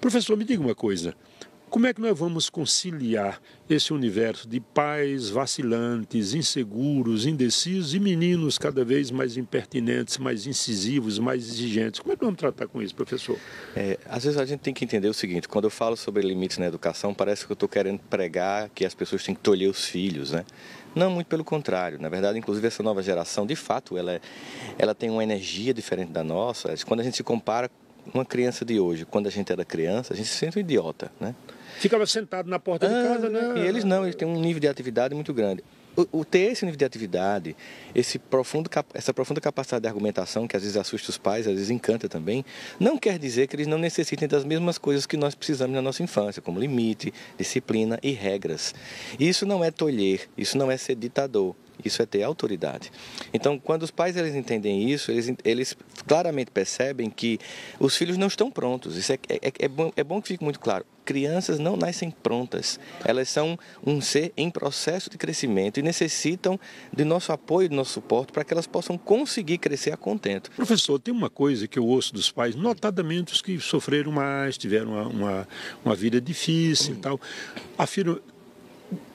Professor, me diga uma coisa. Como é que nós vamos conciliar esse universo de pais vacilantes, inseguros, indecisos e meninos cada vez mais impertinentes, mais incisivos, mais exigentes? Como é que vamos tratar com isso, professor? É, às vezes a gente tem que entender o seguinte: quando eu falo sobre limites na educação, parece que eu estou querendo pregar que as pessoas têm que tolher os filhos, né? Não, muito pelo contrário. Na verdade, inclusive, essa nova geração, de fato, ela, é, ela tem uma energia diferente da nossa. Quando a gente se compara uma criança de hoje, quando a gente era criança, a gente se sente um idiota, né? Ficava sentado na porta de casa, ah, né? E eles não, eles têm um nível de atividade muito grande. O, o, ter esse nível de atividade, esse profundo, essa profunda capacidade de argumentação, que às vezes assusta os pais, às vezes encanta também, não quer dizer que eles não necessitem das mesmas coisas que nós precisamos na nossa infância, como limite, disciplina e regras. Isso não é tolher, isso não é ser ditador. Isso é ter autoridade. Então, quando os pais eles entendem isso, eles, eles claramente percebem que os filhos não estão prontos. Isso é, é, é, bom, é bom que fique muito claro crianças não nascem prontas. Elas são um ser em processo de crescimento e necessitam de nosso apoio, de nosso suporte para que elas possam conseguir crescer a contento. Professor, tem uma coisa que eu ouço dos pais, notadamente os que sofreram mais, tiveram uma, uma, uma vida difícil e tal, afirmam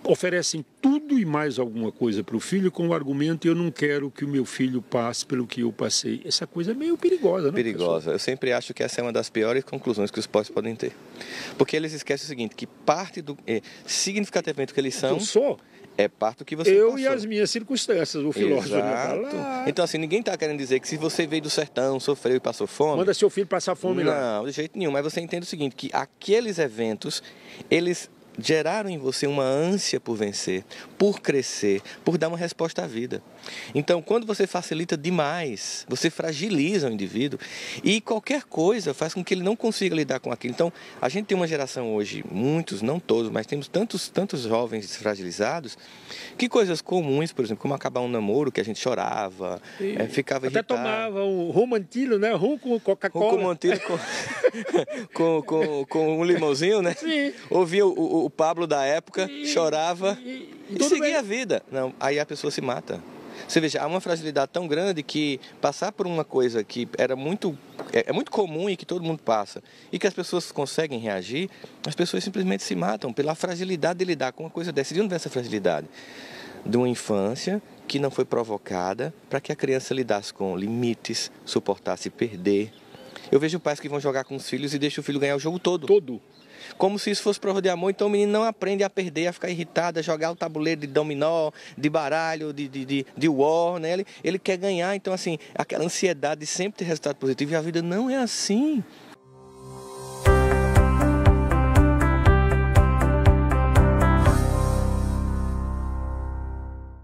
oferecem tudo e mais alguma coisa para o filho com o argumento eu não quero que o meu filho passe pelo que eu passei. Essa coisa é meio perigosa, né? Perigosa. Professor? Eu sempre acho que essa é uma das piores conclusões que os pais podem ter. Porque eles esquecem o seguinte, que parte do é, significativamente que eles são... Eu sou? É parte do que você Eu passou. e as minhas circunstâncias, o filósofo. Exato. Então, assim, ninguém está querendo dizer que se você veio do sertão, sofreu e passou fome... Manda seu filho passar fome não, lá. Não, de jeito nenhum. Mas você entende o seguinte, que aqueles eventos, eles geraram em você uma ânsia por vencer, por crescer, por dar uma resposta à vida. Então, quando você facilita demais, você fragiliza o indivíduo e qualquer coisa faz com que ele não consiga lidar com aquilo. Então, a gente tem uma geração hoje, muitos, não todos, mas temos tantos, tantos jovens fragilizados, que coisas comuns, por exemplo, como acabar um namoro, que a gente chorava, é, ficava Até irritado. tomava um rumantilho, né? Rum com Coca-Cola. Rum com com, com, com, com, um limãozinho, né? Sim. Ouvia o, o, o Pablo da época, E- chorava e- e, e seguia bem. a vida. Não, aí a pessoa se mata. Você veja, há uma fragilidade tão grande que passar por uma coisa que era muito é, é muito comum e que todo mundo passa e que as pessoas conseguem reagir, as pessoas simplesmente se matam pela fragilidade de lidar com uma coisa dessa. De onde vem essa fragilidade? De uma infância que não foi provocada para que a criança lidasse com limites, suportasse perder. Eu vejo pais que vão jogar com os filhos e deixam o filho ganhar o jogo todo. Todo. Como se isso fosse prova de amor, então o menino não aprende a perder, a ficar irritado, a jogar o tabuleiro de dominó, de baralho, de, de, de, de war, né? Ele, ele quer ganhar, então assim, aquela ansiedade de sempre ter resultado positivo, e a vida não é assim.